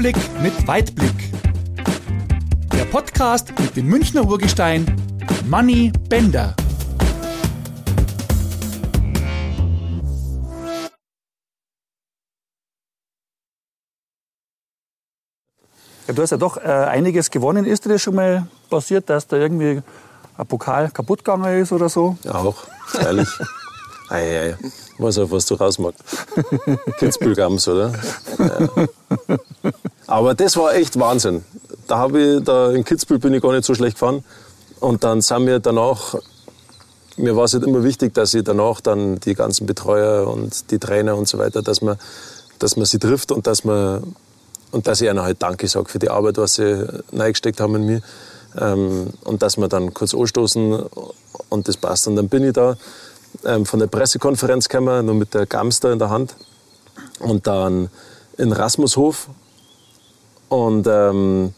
Rückblick mit Weitblick. Der Podcast mit dem Münchner Urgestein Manny Bender. Ja, du hast ja doch äh, einiges gewonnen. Ist dir das schon mal passiert, dass da irgendwie ein Pokal kaputt gegangen ist oder so? Ja, auch, ehrlich. ei, ei. Weiß auch, was du rausmachst. Kitzbühel-Gams, oder? Ja. Aber das war echt Wahnsinn. Da, habe ich, da in Kitzbühel bin ich gar nicht so schlecht gefahren. Und dann sind wir danach, mir war es halt immer wichtig, dass ich danach dann die ganzen Betreuer und die Trainer und so weiter, dass man, dass man sie trifft und dass man und dass ich ihnen halt Danke sage für die Arbeit, was sie reingesteckt haben in mich. Ähm, und dass wir dann kurz anstoßen und das passt. Und dann bin ich da ähm, von der Pressekonferenz gekommen, nur mit der Gamster in der Hand. Und dann in Rasmushof. Und ähm,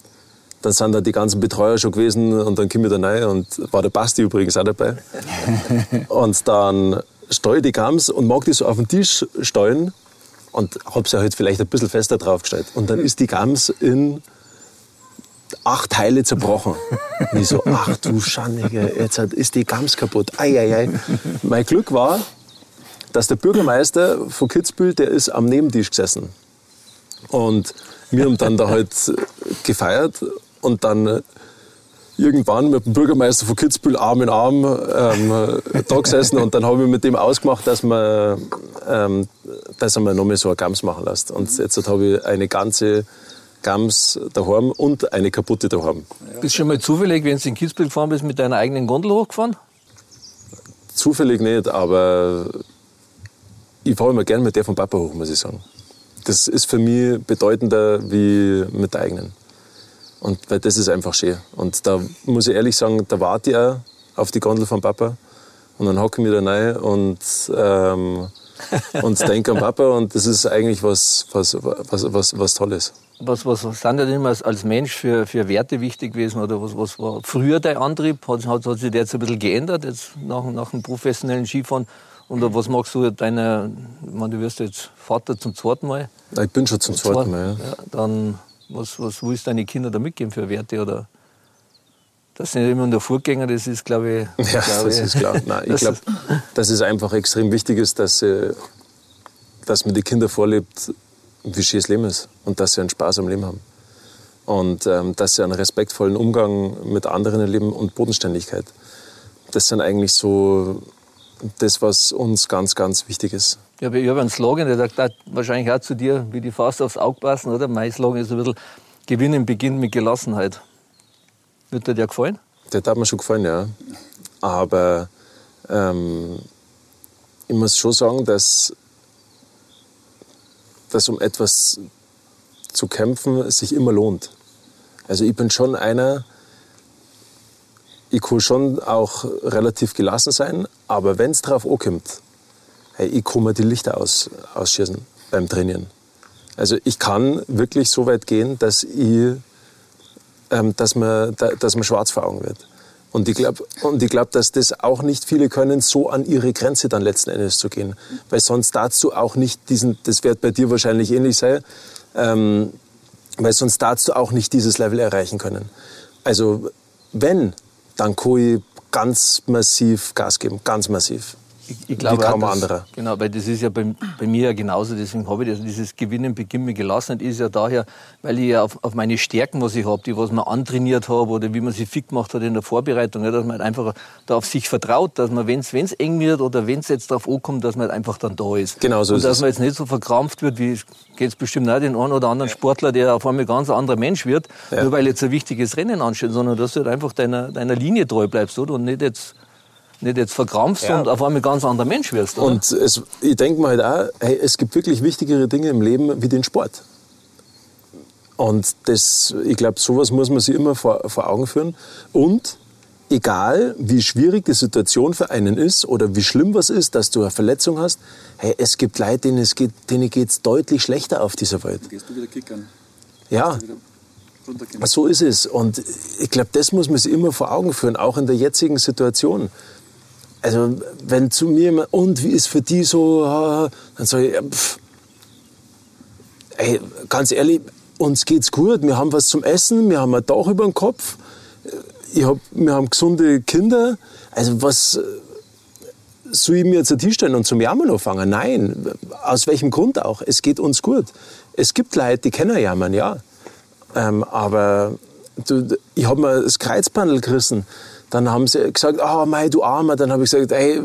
dann sind da die ganzen Betreuer schon gewesen und dann komme ich da rein und war der Basti übrigens auch dabei. und dann stehe ich die Gams und mag die so auf den Tisch stellen und habe sie halt vielleicht ein bisschen fester draufgestellt. Und dann ist die Gams in acht Teile zerbrochen. Und ich so, ach du Schandige, jetzt ist die Gams kaputt. Ei, ei, ei. Mein Glück war, dass der Bürgermeister von Kitzbühel, der ist am Nebentisch gesessen. Und wir haben dann da halt gefeiert und dann irgendwann mit dem Bürgermeister von Kitzbühel Arm in Arm ähm, da gesessen und dann habe ich mit dem ausgemacht, dass man, ähm, dass er mir noch mal so eine Gams machen lässt. Und jetzt habe ich eine ganze Gams daheim und eine kaputte daheim. Bist du schon mal zufällig, wenn du in Kitzbühel gefahren bist, mit deiner eigenen Gondel hochgefahren? Zufällig nicht, aber ich fahre immer gerne mit der von Papa hoch, muss ich sagen. Das ist für mich bedeutender wie mit der eigenen. Und weil das ist einfach schön. Und da muss ich ehrlich sagen, da warte ich auch auf die Gondel von Papa. Und dann hocke ich mich da rein und, ähm, und denke an Papa. Und das ist eigentlich was, was, was, was, was Tolles. Was, was sind denn immer als Mensch für, für Werte wichtig gewesen? Oder was, was war früher dein Antrieb? Hat, hat, hat sich der jetzt ein bisschen geändert, jetzt nach, nach dem professionellen Skifahren? Und was magst du deiner, ich meine, du wirst jetzt Vater zum zweiten Mal? Ich bin schon zum zweiten Mal, ja. ja dann was, was willst du deine Kinder da mitgeben für Werte? Oder das sind immer nur Vorgänger, das ist, glaube ich. Ja, glaube das ist klar. Nein, ich glaube, dass es einfach extrem wichtig ist, dass, äh, dass man die Kinder vorlebt, wie schön das Leben ist und dass sie einen Spaß am Leben haben. Und ähm, dass sie einen respektvollen Umgang mit anderen erleben und Bodenständigkeit. Das sind eigentlich so das, was uns ganz, ganz wichtig ist. Ja, ich habe einen Slogan, der sagt wahrscheinlich auch zu dir, wie die Faust aufs Auge passen, oder? Mein Slogan ist ein bisschen, Gewinnen beginnt mit Gelassenheit. Wird dir der gefallen? Der hat mir schon gefallen, ja. Aber ähm, ich muss schon sagen, dass, dass um etwas zu kämpfen sich immer lohnt. Also ich bin schon einer, ich kann schon auch relativ gelassen sein, aber wenn es drauf ankommt, hey, ich kann mir die Lichter aus, ausschießen beim Trainieren. Also ich kann wirklich so weit gehen, dass, ich, ähm, dass, mir, da, dass mir schwarz vor Augen wird. Und ich glaube, glaub, dass das auch nicht viele können, so an ihre Grenze dann letzten Endes zu gehen. Weil sonst dazu auch nicht diesen, das wird bei dir wahrscheinlich ähnlich sein, ähm, weil sonst dazu auch nicht dieses Level erreichen können. Also wenn dann ich ganz massiv Gas geben, ganz massiv. Ich, ich glaube Wie kaum anderer. Genau, weil das ist ja bei, bei mir ja genauso, deswegen habe ich das. Dieses Gewinnen beginnt mit Gelassenheit ist ja daher, weil ich ja auf, auf meine Stärken, was ich habe, die was man antrainiert habe oder wie man sie fit gemacht hat in der Vorbereitung, ja, dass man halt einfach da auf sich vertraut, dass man, wenn es eng wird oder wenn es jetzt darauf ankommt, dass man halt einfach dann da ist. Genau so Und dass man jetzt nicht so verkrampft wird, wie geht es bestimmt auch den einen oder anderen Sportler, der auf einmal ganz ein anderer Mensch wird, ja. nur weil jetzt ein wichtiges Rennen ansteht, sondern dass du halt einfach deiner, deiner Linie treu bleibst oder? und nicht jetzt nicht jetzt verkrampfst ja. und auf einmal ganz anderer Mensch wirst. Oder? Und es, ich denke mir halt auch, hey, es gibt wirklich wichtigere Dinge im Leben wie den Sport. Und das, ich glaube, sowas muss man sich immer vor, vor Augen führen. Und egal, wie schwierig die Situation für einen ist oder wie schlimm was ist, dass du eine Verletzung hast, hey, es gibt Leute, denen es geht, denen geht's deutlich schlechter auf dieser Welt. Gehst du wieder kickern? Ja. So ist es. Und ich glaube, das muss man sich immer vor Augen führen, auch in der jetzigen Situation also wenn zu mir und wie ist für die so, dann sage ich, pff, ey, ganz ehrlich, uns geht's gut, wir haben was zum Essen, wir haben ein Dach über dem Kopf, ich hab, wir haben gesunde Kinder. Also was soll ich mir jetzt ein Tisch stellen und zum Jammern anfangen? Nein. Aus welchem Grund auch? Es geht uns gut. Es gibt Leute, die kennen jammern, ja. Ähm, aber du, ich habe mir das Kreuzbandel gerissen. Dann haben sie gesagt, oh mei, du Armer. Dann habe ich gesagt, ey,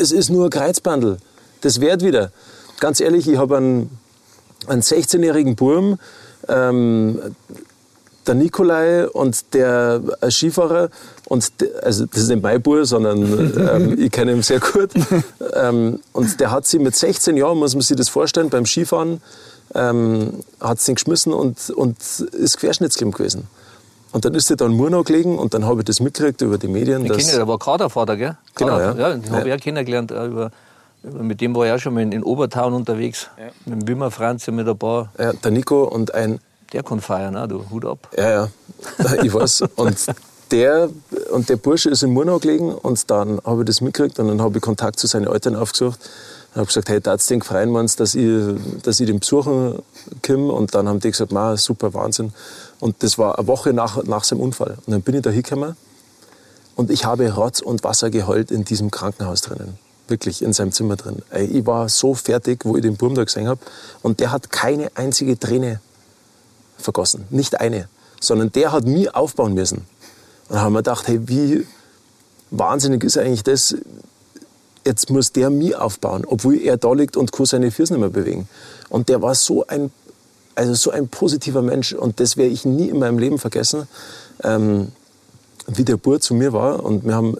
es ist nur ein Kreuzbandel. Das wird wieder. Ganz ehrlich, ich habe einen, einen 16-jährigen Burm, ähm, der Nikolai und der Skifahrer, und de, also das ist nicht mein Bub, sondern ähm, ich kenne ihn sehr gut. Ähm, und der hat sie mit 16 Jahren, muss man sich das vorstellen, beim Skifahren, ähm, hat sie ihn geschmissen und, und ist querschnittsgelähmt gewesen. Und dann ist sie da in Murnau gelegen und dann habe ich das mitgekriegt über die Medien. Ich kenne, der war Kadervater, gell? Genau, ja. ja den habe ich auch kennengelernt. Äh, über, mit dem war ich auch schon mal in, in Obertaun unterwegs. Ja. Mit dem Wimmer Franz mit ein paar. Ja, der Nico und ein. Der kann feiern, auch, du. Hut ab. Ja, ja. Ich weiß. Und der, und der Bursche ist in Murnau gelegen und dann habe ich das mitgekriegt und dann habe ich Kontakt zu seinen Eltern aufgesucht habe gesagt, hey, du den freuen, meinst, dass ich, dass ich den besuchen komme? Und dann haben die gesagt, super Wahnsinn. Und das war eine Woche nach, nach seinem Unfall. Und dann bin ich da hingekommen und ich habe Rotz und Wasser geheult in diesem Krankenhaus drinnen. Wirklich, in seinem Zimmer drin. Ich war so fertig, wo ich den Burm da gesehen habe. Und der hat keine einzige Träne vergossen. Nicht eine. Sondern der hat mich aufbauen müssen. Und dann haben wir gedacht, hey, wie wahnsinnig ist eigentlich das? Jetzt muss der mich aufbauen, obwohl er da liegt und kann seine Füße nicht mehr bewegen. Und der war so ein, also so ein positiver Mensch und das werde ich nie in meinem Leben vergessen, ähm, wie der Bur zu mir war. Und wir haben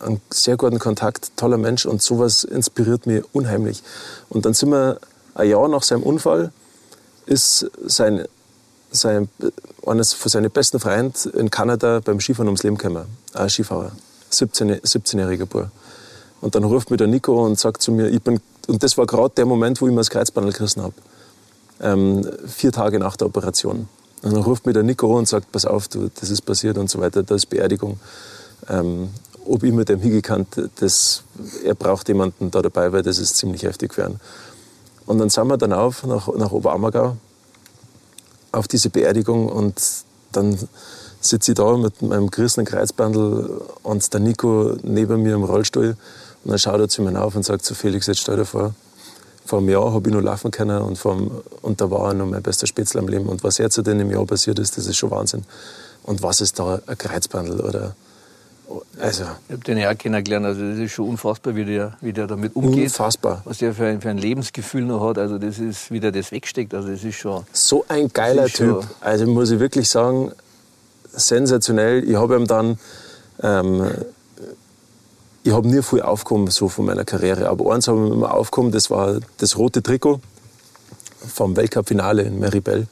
einen sehr guten Kontakt, toller Mensch und sowas inspiriert mich unheimlich. Und dann sind wir ein Jahr nach seinem Unfall, ist sein, sein, eines von seinen besten Freunden in Kanada beim Skifahren ums Leben gekommen. Ein Skifahrer, 17, 17-jähriger Bur. Und dann ruft mir der Nico und sagt zu mir, ich bin, und das war gerade der Moment, wo ich mir das Kreuzbandel gerissen habe. Ähm, vier Tage nach der Operation. Und dann ruft mir der Nico und sagt, pass auf, du, das ist passiert und so weiter, da ist Beerdigung. Ähm, ob ich mit dem hingekannt, das, er braucht jemanden da dabei, weil das ist ziemlich heftig ihn. Und dann sind wir dann auf nach, nach Oberammergau auf diese Beerdigung und dann sitze ich da mit meinem gerissenen Kreuzbandel und der Nico neben mir im Rollstuhl und dann schaut er zu mir auf und sagt zu Felix, jetzt stell dir vor, vor einem Jahr habe ich noch laufen können und, vom, und da war er noch mein bester Spätzle am Leben. Und was jetzt in dem Jahr passiert ist, das ist schon Wahnsinn. Und was ist da ein Kreuzbandel oder also. Ich habe den ja kennengelernt, also das ist schon unfassbar, wie der, wie der damit umgeht. Unfassbar. Was der für ein, für ein Lebensgefühl noch hat, also das ist, wie der das wegsteckt, also das ist schon... So ein geiler Typ, also muss ich wirklich sagen, sensationell. Ich habe ihm dann ähm, ich habe nie viel aufgekommen so von meiner Karriere. Aber eins habe ich immer aufgekommen, das war das rote Trikot vom Weltcup-Finale in Meribel.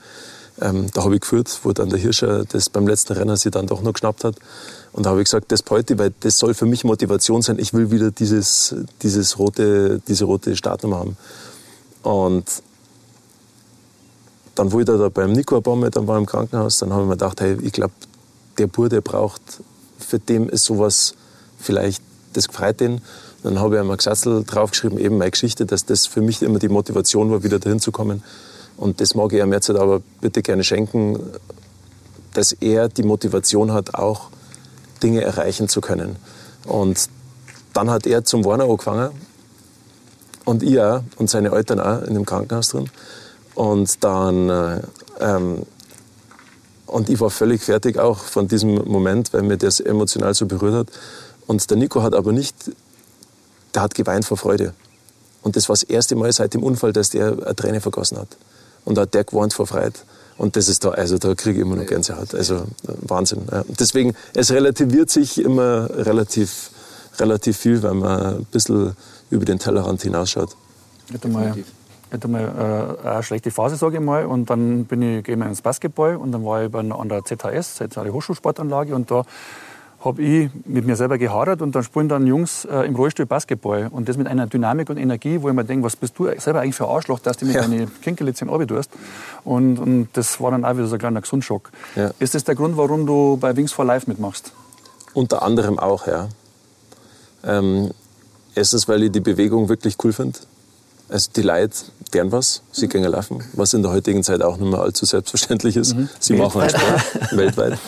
Ähm, da habe ich geführt, wo dann der Hirscher das beim letzten Renner sich dann doch noch geschnappt hat. Und da habe ich gesagt, das heute, weil das soll für mich Motivation sein. Ich will wieder dieses, dieses rote, diese rote Startnummer haben. Und dann wollte er da beim Nico ein paar Mal, dann war im Krankenhaus, dann habe ich mir gedacht, hey, ich glaube, der Burde braucht, für den ist sowas vielleicht das gefreut ihn. Dann habe ich einmal Gesatzel draufgeschrieben, eben meine Geschichte, dass das für mich immer die Motivation war, wieder dahin zu kommen. Und das mag ich ihm jetzt aber bitte gerne schenken, dass er die Motivation hat, auch Dinge erreichen zu können. Und dann hat er zum Warner angefangen und ich auch und seine Eltern auch in dem Krankenhaus drin. Und dann äh, ähm, und ich war völlig fertig auch von diesem Moment, weil mir das emotional so berührt hat. Und der Nico hat aber nicht, der hat geweint vor Freude. Und das war das erste Mal seit dem Unfall, dass der eine Träne vergossen hat. Und da hat der geweint vor Freude. Und das ist da, also da kriege ich immer noch Gänsehaut. Also Wahnsinn. Ja. Deswegen, es relativiert sich immer relativ, relativ viel, wenn man ein bisschen über den Tellerrand hinausschaut. Ich hatte mal, ich hatte mal äh, eine schlechte Phase, sage ich mal. Und dann bin ich, gehe ich ins Basketball und dann war ich an der ZHS, Zentrale Hochschulsportanlage. Und da habe ich mit mir selber gehadert und dann spielen dann Jungs äh, im Rollstuhl Basketball. Und das mit einer Dynamik und Energie, wo ich mir denke, was bist du selber eigentlich für ein Arschloch, dass du mit ja. deinen Kinkerlitzchen tust. Und, und das war dann auch wieder so ein kleiner Gesundschock. Ja. Ist das der Grund, warum du bei Wings for Life mitmachst? Unter anderem auch, ja. Ähm, erstens, weil ich die Bewegung wirklich cool finde. Also die Leute deren was, sie gehen laufen, was in der heutigen Zeit auch nicht mehr allzu selbstverständlich ist. Mhm. Sie weltweit. machen Sport, weltweit.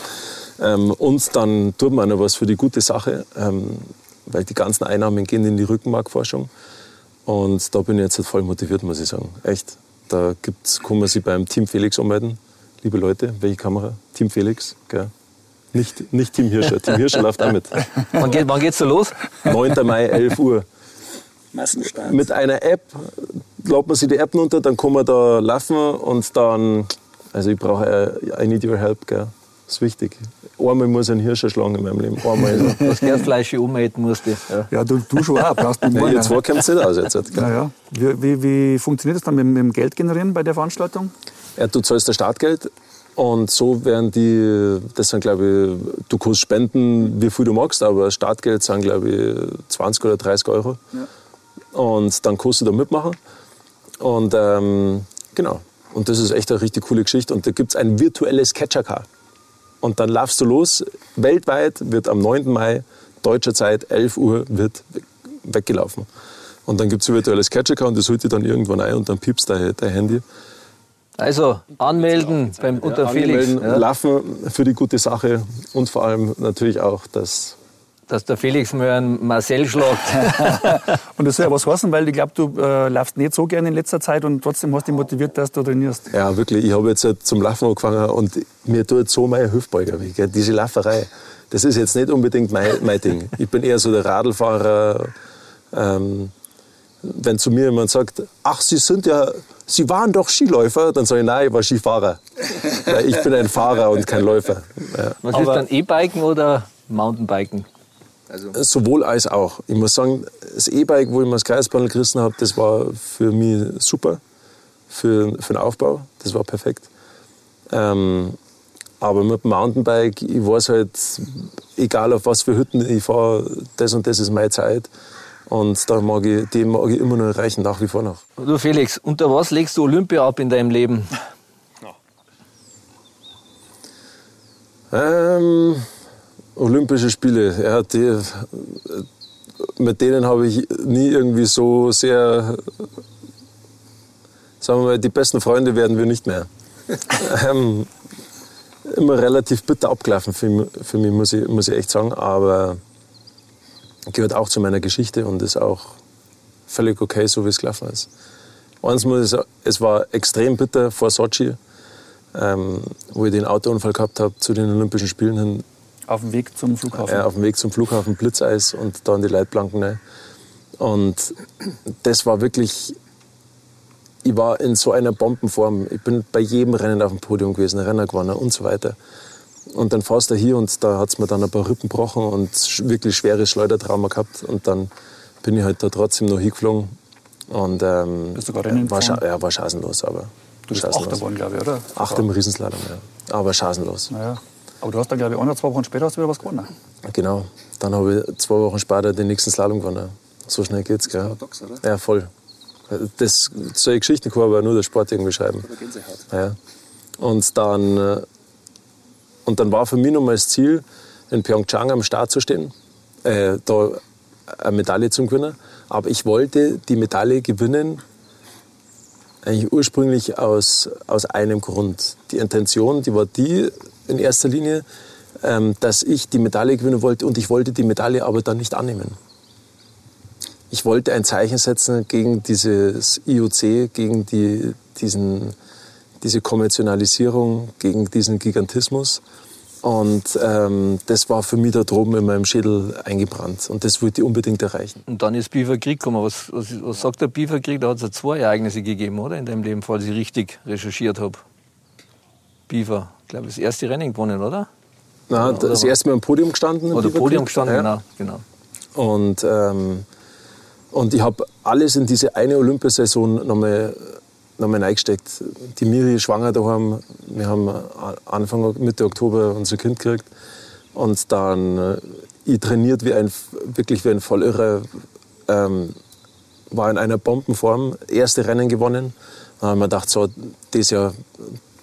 Ähm, und dann tut man noch was für die gute Sache, ähm, weil die ganzen Einnahmen gehen in die Rückenmarkforschung. Und da bin ich jetzt halt voll motiviert, muss ich sagen. Echt. Da gibt's, kann man sich beim Team Felix anmelden. Liebe Leute, welche Kamera? Team Felix, gell? Nicht, nicht Team Hirscher. Team Hirscher läuft auch mit. Wann, geht, wann geht's so los? 9. Mai, 11 Uhr. Mit einer App ladet man sich die App runter, dann kann man da laufen und dann, also ich brauche, I need your help, gell. Das ist wichtig. Einmal muss ein Hirsch erschlagen in meinem Leben. Einmal. Das Gärfleisch umheten musste. Ja, ja du, du schon auch. Brauchst du ja, ihr zwei kommt es nicht aus jetzt. Ja, ja. Wie, wie, wie funktioniert das dann mit, mit dem Geld generieren bei der Veranstaltung? Ja, du zahlst das Startgeld und so werden die, das sind glaube ich, du kannst spenden, wie viel du magst, aber Startgeld sind glaube ich 20 oder 30 Euro. Ja. Und dann kannst du da mitmachen. Und ähm, genau. Und das ist echt eine richtig coole Geschichte. Und da gibt es ein virtuelles Catcher-Car. Und dann laufst du los. Weltweit wird am 9. Mai, deutscher Zeit, 11 Uhr, wird weggelaufen. Und dann gibt es ein virtuelles Catcher-Car und das holt dir dann irgendwann ein und dann piepst dein, dein Handy. Also anmelden beim Unter ja, Felix. Ja. Laufen für die gute Sache und vor allem natürlich auch das dass der Felix mal einen Marcel schlägt. und das soll ja was heißen, weil ich glaube, du äh, laufst nicht so gerne in letzter Zeit und trotzdem hast du dich motiviert, dass du trainierst. Ja, wirklich. Ich habe jetzt halt zum Laufen angefangen und mir tut so meine Hüftbeuger weh. Diese Lauferei, das ist jetzt nicht unbedingt mein, mein Ding. Ich bin eher so der Radlfahrer. Ähm, wenn zu mir jemand sagt, ach, Sie sind ja, Sie waren doch Skiläufer, dann sage ich, nein, ich war Skifahrer. ich bin ein Fahrer und kein Läufer. Ja. Was ist dann E-Biken oder Mountainbiken? Also Sowohl als auch. Ich muss sagen, das E-Bike, wo ich mir das Kreisbandel gerissen habe, das war für mich super, für, für den Aufbau. Das war perfekt. Ähm, aber mit dem Mountainbike, ich weiß halt, egal auf was für Hütten ich fahre, das und das ist meine Zeit. Und da mag ich, die mag ich immer noch erreichen, nach wie vor noch. Du Felix, unter was legst du Olympia ab in deinem Leben? Ähm, Olympische Spiele, ja, die, mit denen habe ich nie irgendwie so sehr, sagen wir mal, die besten Freunde werden wir nicht mehr. ähm, immer relativ bitter abgelaufen für, für mich, muss ich, muss ich echt sagen, aber gehört auch zu meiner Geschichte und ist auch völlig okay, so wie es gelaufen ist. Eins muss ich sagen, es war extrem bitter vor Sochi, ähm, wo ich den Autounfall gehabt habe zu den Olympischen Spielen hin auf dem Weg zum Flughafen? Ja, auf dem Weg zum Flughafen Blitzeis und da in die Leitplanken rein. Und das war wirklich, ich war in so einer Bombenform. Ich bin bei jedem Rennen auf dem Podium gewesen, Renner gewonnen und so weiter. Und dann fährst du hier und da hat es mir dann ein paar Rippen gebrochen und wirklich schweres Schleudertrauma gehabt. Und dann bin ich halt da trotzdem noch hingeflogen. Und ähm, Bist gerade Rennen war, ja, war chancenlos, aber. Du bist Achter geworden, glaube ich, oder? Acht im Riesenslalom, ja. Aber chancenlos. Ja. Aber du hast dann, glaube ich, auch noch zwei Wochen später hast du wieder was gewonnen. Genau. Dann habe ich zwei Wochen später den nächsten Slalom gewonnen. So schnell geht's, gell? Paradox, oder? Ja, voll. Das, solche Geschichten kann aber nur der Sport irgendwie schreiben. Ja. Und dann, äh, und dann war für mich nochmal das Ziel, in Pyeongchang am Start zu stehen, äh, da eine Medaille zu gewinnen. Aber ich wollte die Medaille gewinnen, eigentlich ursprünglich aus, aus einem Grund. Die Intention, die war die, in erster Linie, ähm, dass ich die Medaille gewinnen wollte und ich wollte die Medaille aber dann nicht annehmen. Ich wollte ein Zeichen setzen gegen dieses IOC, gegen die, diesen, diese Kommerzialisierung, gegen diesen Gigantismus. Und ähm, das war für mich da droben in meinem Schädel eingebrannt. Und das wollte ich unbedingt erreichen. Und dann ist Biferkrieg gekommen. Was, was, was sagt der Biferkrieg? Da hat es ja zwei Ereignisse gegeben, oder? In deinem Leben, falls ich richtig recherchiert habe. Bifer ich glaube, das erste Rennen gewonnen, oder? Na, oder, das erste Mal im Podium gestanden. Oder Podium gestanden, ja. genau. genau. Und, ähm, und ich habe alles in diese eine Olympiasaison nochmal noch mal reingesteckt. Die Miri schwanger daheim. Wir haben Anfang Mitte Oktober unser Kind gekriegt. Und dann äh, ich trainiert wie ein, wirklich wie ein Vollirrer. Ähm, war in einer Bombenform, erste Rennen gewonnen. Da haben wir gedacht, so, das Jahr,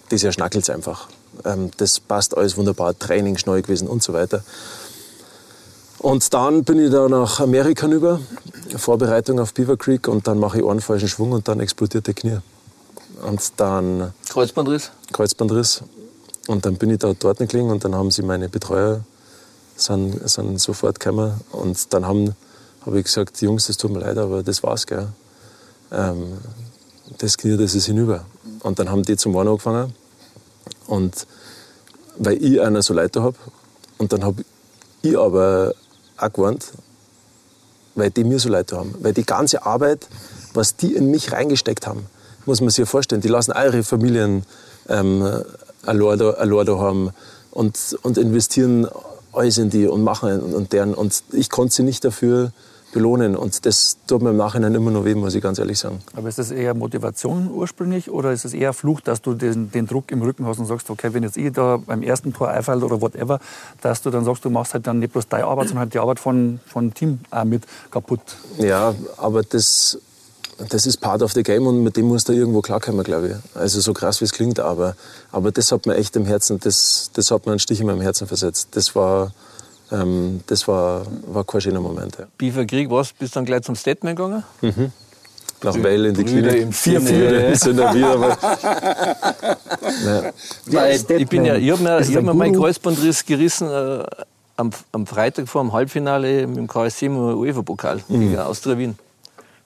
das Jahr schnackelt es einfach. Ähm, das passt alles wunderbar, Training schnell gewesen und so weiter. Und dann bin ich da nach Amerika rüber, Vorbereitung auf Beaver Creek und dann mache ich einen falschen Schwung und dann explodiert der Knie. Und dann... Kreuzbandriss? Kreuzbandriss. Und dann bin ich da dort gelegen und dann haben sie meine Betreuer sind, sind sofort gekommen und dann habe ich gesagt, Jungs, das tut mir leid, aber das war's, gell. Ähm, das Knie, das ist hinüber. Und dann haben die zum Warnen angefangen und weil ich einer so Leute habe und dann habe ich aber auch gewarnt, weil die mir so Leute haben. Weil die ganze Arbeit, was die in mich reingesteckt haben, muss man sich ja vorstellen. Die lassen eure Familien ähm, allein da haben und, und investieren alles in die und machen und, und deren. Und ich konnte sie nicht dafür belohnen. Und das tut mir im Nachhinein immer noch weh, muss ich ganz ehrlich sagen. Aber ist das eher Motivation ursprünglich oder ist es eher Fluch, dass du den, den, Druck im Rücken hast und sagst, okay, wenn jetzt ich da beim ersten Tor einfällt oder whatever, dass du dann sagst, du machst halt dann nicht bloß deine Arbeit, sondern halt die Arbeit von, von Team auch mit kaputt? Ja, aber das, das ist part of the game und mit dem muss da irgendwo klarkommen, glaube ich. Also so krass, wie es klingt, aber, aber das hat mir echt im Herzen, das, das hat mir einen Stich in meinem Herzen versetzt. Das war ähm, das war, war kein schöner Moment. Ja. Biefer Krieg, was, bist du dann gleich zum Statement gegangen? Mhm. Nach Weil in die Klinik. Im vier Brüder sind dann wieder. Aber, ja. ich bin ja, ich habe mir, hab mir meinen Kreuzbandriss gerissen äh, am, am, Freitag vor dem Halbfinale mit dem KSC im UEFA-Pokal mhm. gegen Austria Wien.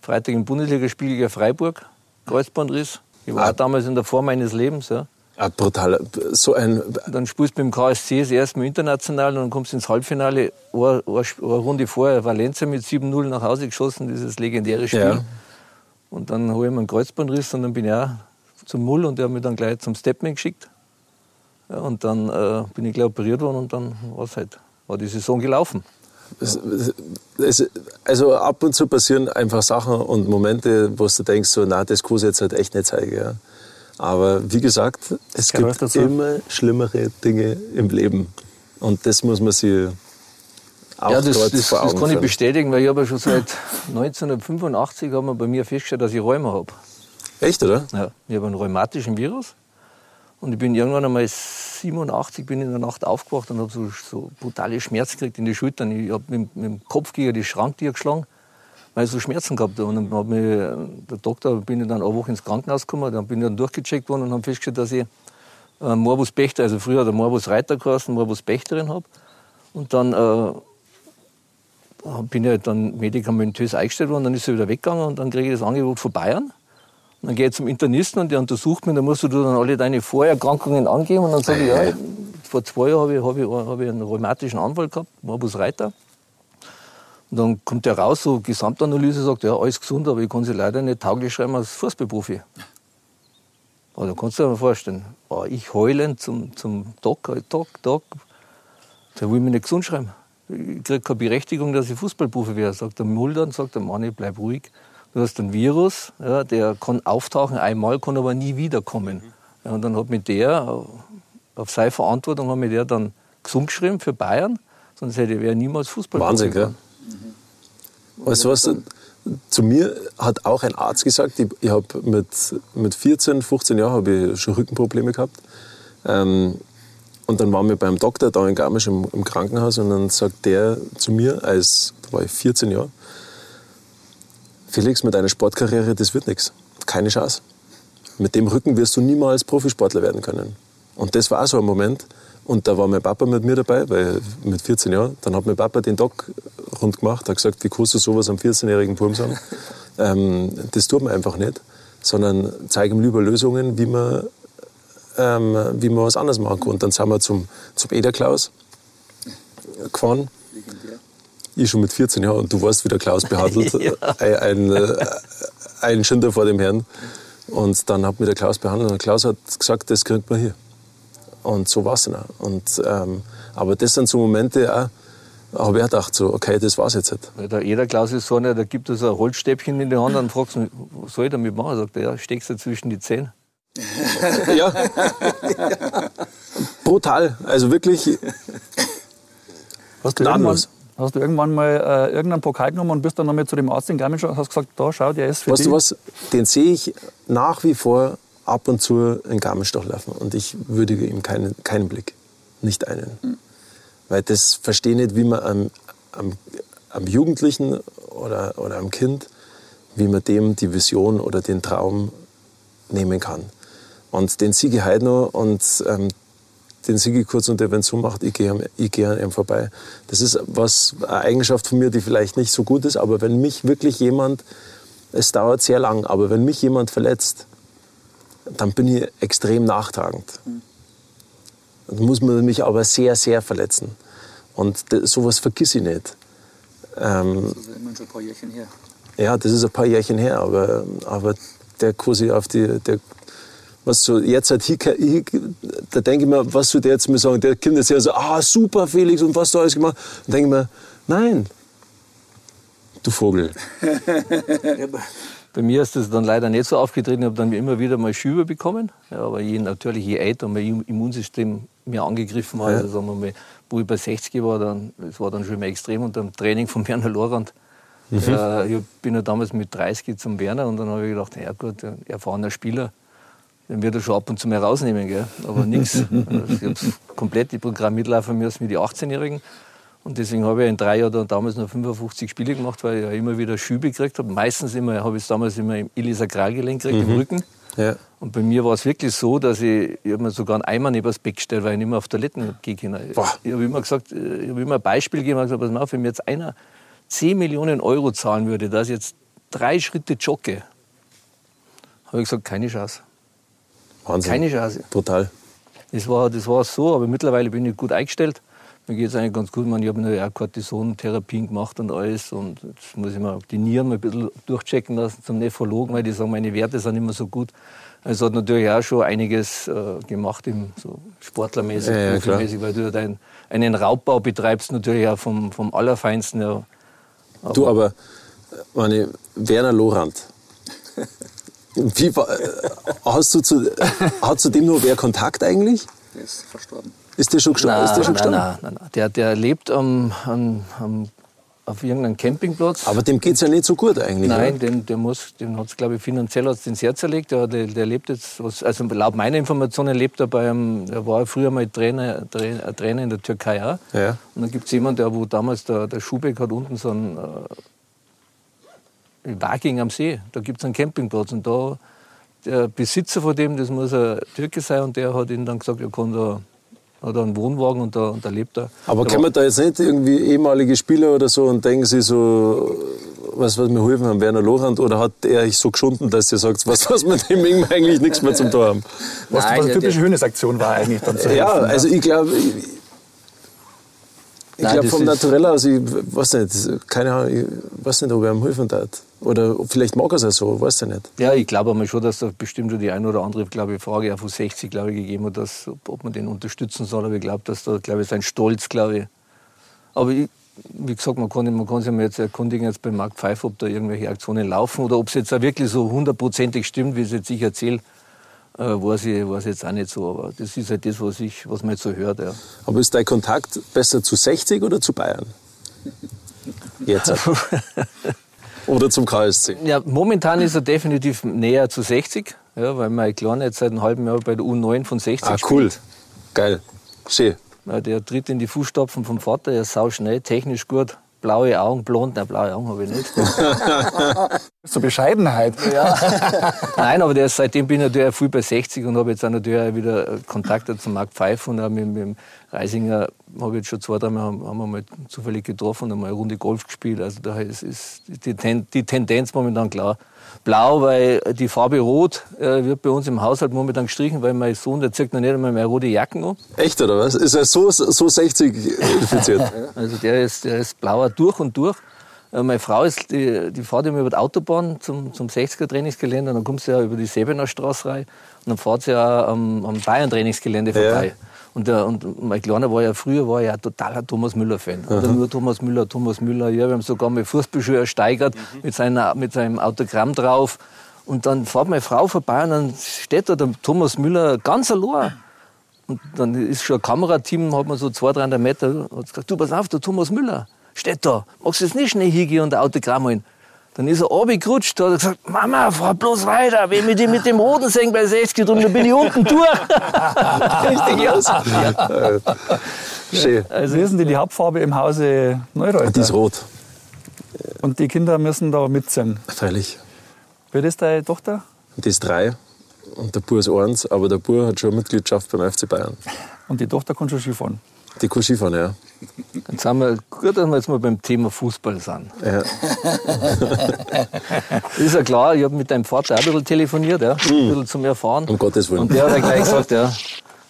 Freitag im Bundesligaspiel gegen Freiburg, Kreuzbandriss. Ich war ah. damals in der Form meines Lebens. Ja. Ah, brutal. So ein dann spielst du dem KSC das erste Mal international und dann kommst du ins Halbfinale. Eine, eine, eine Runde vorher Valencia mit 7-0 nach Hause geschossen, dieses legendäre Spiel. Ja. Und dann habe ich mir einen Kreuzbandriss und dann bin ich auch zum Mull und der hat mich dann gleich zum Stepman geschickt. Ja, und dann äh, bin ich gleich operiert worden und dann war's halt, war die Saison gelaufen. Es, es, also ab und zu passieren einfach Sachen und Momente, wo du denkst, so, na, das kann ich jetzt halt echt nicht zeigen. Ja. Aber wie gesagt, es Kann gibt immer schlimmere Dinge im Leben. Und das muss man sich auch ja, das, dort das, vor Augen Das kann ich bestätigen, weil ich habe ja schon seit 1985 haben wir bei mir festgestellt, dass ich Rheuma habe. Echt, oder? Ja, ich habe einen rheumatischen Virus. Und ich bin irgendwann einmal 87 bin in der Nacht aufgewacht und habe so, so brutale Schmerzen gekriegt in die Schultern. Ich habe mit, mit, dem Kopf gegen die Schranktür geschlagen weil ich so Schmerzen gehabt habe. Und dann hat mich der Doktor, bin ich dann eine Woche ins Krankenhaus gekommen, dann bin ich dann durchgecheckt worden und habe festgestellt, dass ich äh, Morbus Bechter, also früher der Morbus Reiter geheißen, Morbus Bechterin habe. Und dann äh, bin ich halt dann medikamentös eingestellt worden, dann ist er wieder weggegangen und dann kriege ich das Angebot von Bayern. Dann gehe ich zum Internisten und der untersucht mich, dann musst du dann alle deine Vorerkrankungen angeben und dann sage ich, ja, vor zwei Jahren habe ich, habe ich, habe ich einen rheumatischen Anfall gehabt, Morbus Reiter. Und dann kommt der raus, so Gesamtanalyse, sagt, ja, alles gesund, aber ich kann sie leider nicht tauglich schreiben als Fußballprofi. Aber da kannst du dir mal vorstellen, oh, ich heulend zum, zum Doc, Doc, Doc, der will mich nicht gesund schreiben. Ich kriege keine Berechtigung, dass ich Fußballprofi wäre. Sagt der Mulder und sagt der Mann, ich bleib ruhig. Du hast einen Virus, ja, der kann auftauchen einmal, kann aber nie wiederkommen. Ja, und dann hat mir der, auf seine Verantwortung, hat mir der dann gesund geschrieben für Bayern, sonst hätte er niemals Fußball Wahnsinn, gell? Weißt du was? Zu mir hat auch ein Arzt gesagt, ich, ich habe mit, mit 14, 15 Jahren habe ich schon Rückenprobleme gehabt. Ähm, und dann waren wir beim Doktor da in Garmisch im, im, Krankenhaus und dann sagt der zu mir, als da war ich 14 Jahre, Felix, mit deiner Sportkarriere, das wird nichts. Keine Chance. Mit dem Rücken wirst du niemals Profisportler werden können. Und das war so ein Moment, und da war mein Papa mit mir dabei, weil mit 14 Jahren. Dann hat mein Papa den Doc rund gemacht, hat gesagt, wie kannst du sowas am 14-jährigen Burm sagen? ähm, das tut man einfach nicht, sondern zeige ihm lieber Lösungen, wie man, ähm, wie man was anderes machen kann. Und dann sind wir zum, zum Ederklaus gefahren. Ich schon mit 14 Jahren und du weißt, wie der Klaus behandelt. ja. ein, ein, äh, ein Schinder vor dem Herrn. Und dann hat mir der Klaus behandelt und der Klaus hat gesagt, das kriegt man hier. Und so war es dann auch. Und, ähm, aber das sind so Momente, auch, habe ich auch gedacht, so, okay, das war's jetzt. Halt. Weil der jeder Klaus ist so einer, der gibt uns ein Holzstäbchen in die Hand und fragt, was soll ich damit machen? Sagt er, ja, steckst du zwischen die Zähne. ja. Brutal. Also wirklich. Hast du, irgendwann, hast du irgendwann mal äh, irgendeinen Pokal genommen und bist dann nochmal zu dem Arzt in Garmisch und hast gesagt, da schau, der ist für Weißt dich. du was, den sehe ich nach wie vor ab und zu in Garmisch durchlaufen und ich würdige ihm keinen, keinen Blick. Nicht einen. Mhm. Weil das verstehe nicht, wie man einem, am, am Jugendlichen oder, oder am Kind, wie man dem die Vision oder den Traum nehmen kann. Und den Sigi Heidner und ähm, den Sigi kurz Intervention macht, ich gehe, ich gehe an ihm vorbei. Das ist was, eine Eigenschaft von mir, die vielleicht nicht so gut ist, aber wenn mich wirklich jemand, es dauert sehr lang, aber wenn mich jemand verletzt, dann bin ich extrem nachtragend. Dann muss man mich aber sehr, sehr verletzen. Und das, sowas vergiss ich nicht. Ähm, das ist immer schon ein paar Jährchen her. Ja, das ist ein paar Jährchen her, aber, aber der quasi auf die, der, was so jetzt halt hier, hier, da denke ich mir, was soll der jetzt mir sagen? Der Kind ist ja so, ah, super Felix und was du alles gemacht. Dann denke ich mir, nein, du Vogel. Bei mir ist das dann leider nicht so aufgetreten. Ich habe dann immer wieder mal Schübe bekommen. Ja, aber je, natürlich, je älter mein Immunsystem mir angegriffen hat, also sagen wir mal, wo ich bei 60 war, dann, das war dann schon immer extrem unter dem Training von Werner Lorand. Mhm. Äh, ich bin ja damals mit 30 zum Werner und dann habe ich gedacht, ja gut, erfahrener Spieler, den wird er schon ab und zu mal rausnehmen, gell? aber nichts. Ich habe komplett die Programm mitlaufen müssen wie die 18-Jährigen. Und deswegen habe ich in drei Jahren damals noch 55 Spiele gemacht, weil ich ja immer wieder Schübe gekriegt habe. Meistens immer, habe ich es damals immer im Ilisakralgelenk gekriegt, mhm. im Rücken. Ja. Und bei mir war es wirklich so, dass ich, ich mir sogar einen Eimer neben das Bett gestellt, weil ich nicht mehr auf Toiletten gehe. Ich habe immer gesagt, ich habe immer ein Beispiel gegeben, ich gesagt, pass mal auf, wenn mir jetzt einer 10 Millionen Euro zahlen würde, dass ich jetzt drei Schritte jogge, habe ich gesagt, keine Chance. Wahnsinn. Keine Chance. Total. Das war, das war so, aber mittlerweile bin ich gut eingestellt. Mir geht es eigentlich ganz gut. Ich, habe ja auch Cortison-Therapien gemacht und alles. Und jetzt muss ich mal die Nieren mal ein bisschen durchchecken lassen zum Nephrologen, weil die sagen, meine Werte sind immer so gut. Also hat natürlich auch schon einiges äh, gemacht, im, so sportlermäßig, ja, ja, profimäßig, weil du dein, einen Raubbau betreibst, natürlich auch vom, vom Allerfeinsten. Ja. Aber du, aber meine, Werner Lorand, wie war, äh, hast du zu, hat zu dem noch wer Kontakt eigentlich? Der ist verstorben. Ist der schon gestorben? Nein, ist der schon gestorben? Nein, nein, nein. Der, der lebt am, am, am, auf irgendeinem Campingplatz. Aber dem geht es ja nicht so gut eigentlich. Nein, den, der muss, dem hat es, glaube ich, finanziell hat's den Herz erlegt. Der, der, der lebt jetzt, also laut meiner Informationen lebt er bei einem, er war früher mal Trainer, Trainer, Trainer in der Türkei auch. Ja. Und dann gibt es jemanden, der, wo damals der, der Schubeck hat unten so ein äh, Waging am See, da gibt es einen Campingplatz und da der Besitzer von dem, das muss ein Türke sein und der hat ihm dann gesagt, er kann da hat einen Wohnwagen und da, und da lebt er. Aber kommen da jetzt nicht irgendwie ehemalige Spieler oder so und denken sie so, was, was mir helfen an Werner Lorand oder hat er euch so geschunden, dass ihr sagt, was, was mit dem eigentlich nichts mehr zum Tor haben? Was, Nein, was eine typische Höhnesaktion war eigentlich dann zu Ja, helfen, also ich glaube, ich glaube vom Naturell aus, ich weiß nicht, keine Ahnung, ich weiß nicht, ob er am helfen hat. Oder vielleicht mag er es ja so, weiß ich nicht. Ja, ich glaube aber schon, dass da bestimmt schon die eine oder andere glaube ich, Frage auch von 60 glaube ich, gegeben hat, dass, ob man den unterstützen soll. Aber ich glaube, dass da glaube ich, sein Stolz, glaube ich. Aber ich, wie gesagt, man kann, man kann sich jetzt erkundigen jetzt bei Mark Pfeiffer, ob da irgendwelche Aktionen laufen oder ob es jetzt auch wirklich so hundertprozentig stimmt, wie es jetzt ich erzähle. Äh, weiß, ich, weiß jetzt auch nicht so, aber das ist halt das, was, ich, was man jetzt so hört. Ja. Aber ist dein Kontakt besser zu 60 oder zu Bayern? Jetzt. Oder zum KSC? Ja, momentan ist er definitiv näher zu 60, ja, weil mein Kleiner jetzt seit einem halben Jahr bei der U9 von 60 Ah, cool. Spielt. Geil. Schön. Ja, der tritt in die Fußstapfen vom Vater, er ist sau schnell, technisch gut blaue Augen, blond, nein, blaue Augen habe ich nicht. so Bescheidenheit. Ja. Nein, aber der seitdem bin ich natürlich viel bei 60 und habe jetzt auch natürlich wieder Kontakt zum Marc Pfeiffer und auch mit, mit dem Reisinger habe ich jetzt schon zwei, dreimal haben, haben wir mal zufällig getroffen und einmal eine Runde Golf gespielt. Also da ist, ist die, Ten, die Tendenz momentan klar blau, weil die Farbe rot äh, wird bei uns im Haushalt momentan gestrichen, weil mein Sohn, der zieht noch nicht einmal mehr rote Jacken an. Echt, oder was? Ist er so, so 60 infiziert? also der ist, der ist blauer durch und durch. Äh, meine Frau ist, die, die fährt immer über die Autobahn zum, zum 60er-Trainingsgelände, dann kommt sie ja über die Sebener Straße rein und dann fährt sie ja am, am Bayern-Trainingsgelände vorbei. Ja. Und, der, und mein Kleiner war ja früher war ja totaler Thomas Müller-Fan. Oder nur Thomas Müller, Thomas Müller. Ja, wir haben sogar mal Fußballschuhe ersteigert mhm. mit, seiner, mit seinem Autogramm drauf. Und dann fährt meine Frau vorbei und dann steht da der Thomas Müller ganz allein. Und dann ist schon ein Kamerateam, hat man so 200, 300 Meter, hat gesagt, du pass auf, der Thomas Müller steht da. Magst du jetzt nicht schnell hingehen und ein Autogramm holen? Dann ist er runtergerutscht, da hat er gesagt, Mama, fahr bloß weiter, wenn wir die mit dem Hodensenk bei 60 drum, dann bin ich unten durch. Richtig aus. Ja. Schön. Also, Wie ist denn die Hauptfarbe im Hause Neureuter? Die ist rot. Und die Kinder müssen da mitziehen? Freilich. Wer ist deine Tochter? Die ist drei und der Bub ist eins, aber der Bub hat schon Mitgliedschaft beim FC Bayern. Und die Tochter kann schon Skifahren? Die kann Skifahren, ja. Dann sind wir gut, dass wir jetzt mal beim Thema Fußball sind. Ja. ist ja klar, ich habe mit deinem Vater auch ein bisschen telefoniert, ja, ein hm. bisschen zum Erfahren. Um Gottes Willen. Und der hat gleich gesagt, ja,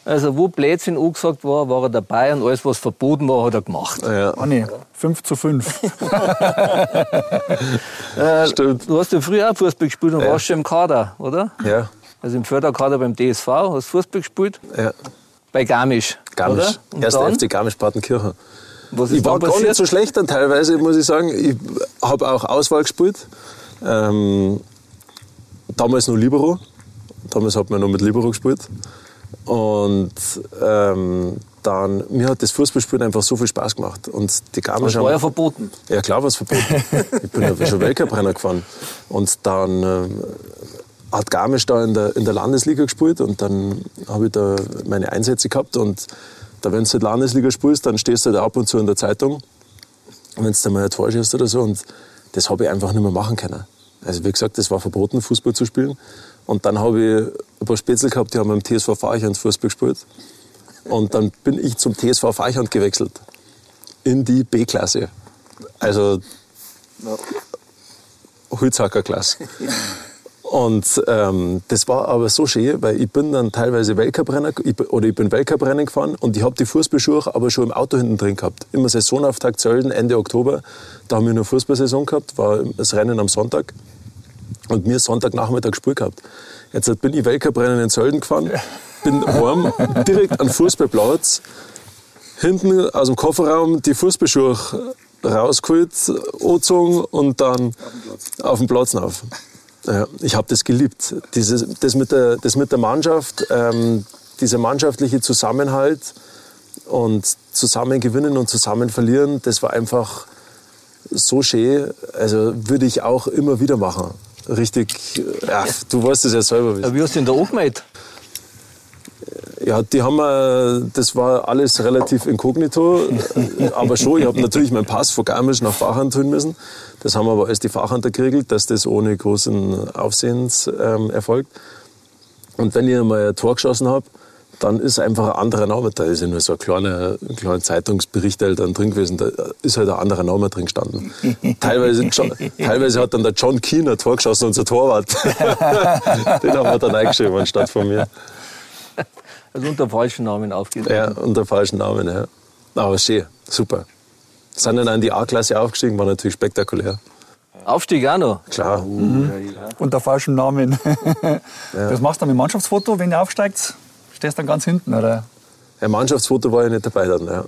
also wo Blödsinn angesagt war, war er dabei und alles, was verboten war, hat er gemacht. Ja. Oh nee, 5 zu 5. äh, Stimmt. Du hast ja früher auch Fußball gespielt und ja. warst schon im Kader, oder? Ja. Also im Förderkader beim DSV, hast Fußball gespielt? Ja. Bei Garmisch. Garmisch. Erster FC Garmisch-Partenkirchen. Ich war gar nicht so schlecht dann teilweise, muss ich sagen. Ich habe auch Auswahl gespielt. Ähm, damals noch Libero. Damals hat man noch mit Libero gespielt. Und ähm, dann, mir hat das Fußballspielen einfach so viel Spaß gemacht. Und die Garmisch das war ja verboten. Ja, klar war es verboten. ich bin ja schon Weltcup-Renner gefahren. Und dann äh, hat Garmisch da in der, in der Landesliga gespielt und dann habe ich da meine Einsätze gehabt. Und da, wenn du halt Landesliga spielst, dann stehst du halt ab und zu in der Zeitung, wenn du mal ein Tor schießt oder so. Und das habe ich einfach nicht mehr machen können. Also wie gesagt, das war verboten, Fußball zu spielen. Und dann habe ich ein paar Spätzle gehabt, die haben beim TSV Feichand Fußball gespielt. Und dann bin ich zum TSV Feichand gewechselt. In die B-Klasse. Also Holzhacker-Klasse. Und ähm, das war aber so schön, weil ich bin dann teilweise Weltcuprennen oder ich bin Weltcuprennen gefahren und ich habe die Fußballschuhe aber schon im Auto hinten drin gehabt. Immer Saisonauftakt Zölden, Ende Oktober. Da haben wir eine Fußballsaison gehabt, war das Rennen am Sonntag und mir Sonntagnachmittag gespielt gehabt. Jetzt bin ich Weltcuprennen in Sölden gefahren, bin warm, direkt an Fußballplatz, hinten aus dem Kofferraum die Fußballschuhe rausgeholt, angezogen und dann auf dem Platz auf. Ja, ich habe das geliebt. Dieses, das, mit der, das mit der Mannschaft, ähm, dieser mannschaftliche Zusammenhalt und zusammen gewinnen und zusammen verlieren, das war einfach so schön. Also würde ich auch immer wieder machen. Richtig, ja, du weißt es ja selber. Wie hast du denn da angemeldet? Ja, die haben wir, das war alles relativ inkognito, aber schon, ich habe natürlich meinen Pass von Garmisch nach Fachhand tun müssen. Das haben aber als die Fachhand geregelt, dass das ohne großen Aufsehens ähm, erfolgt. Und wenn ich mal ein Tor geschossen habe, dann ist einfach ein anderer Name. Da ist ja nur so ein kleiner, ein kleiner Zeitungsbericht halt dann drin gewesen. Da ist halt ein anderer Name drin gestanden. teilweise, teilweise hat dann der John Keane ein Tor geschossen, unser Torwart. Den haben wir dann eingeschrieben anstatt von mir. Also unter falschen Namen aufgetreten? Ja, unter falschen Namen, ja. Aber schön, super. Sind dann in die A-Klasse aufgestiegen, war natürlich spektakulär. Aufstieg auch noch? Klar. Mhm. Unter falschen Namen. ja. Was machst du dann mit Mannschaftsfoto, wenn ihr aufsteigt? Stehst du dann ganz hinten, oder? Ja, Mannschaftsfoto war ich nicht dabei dann, ja.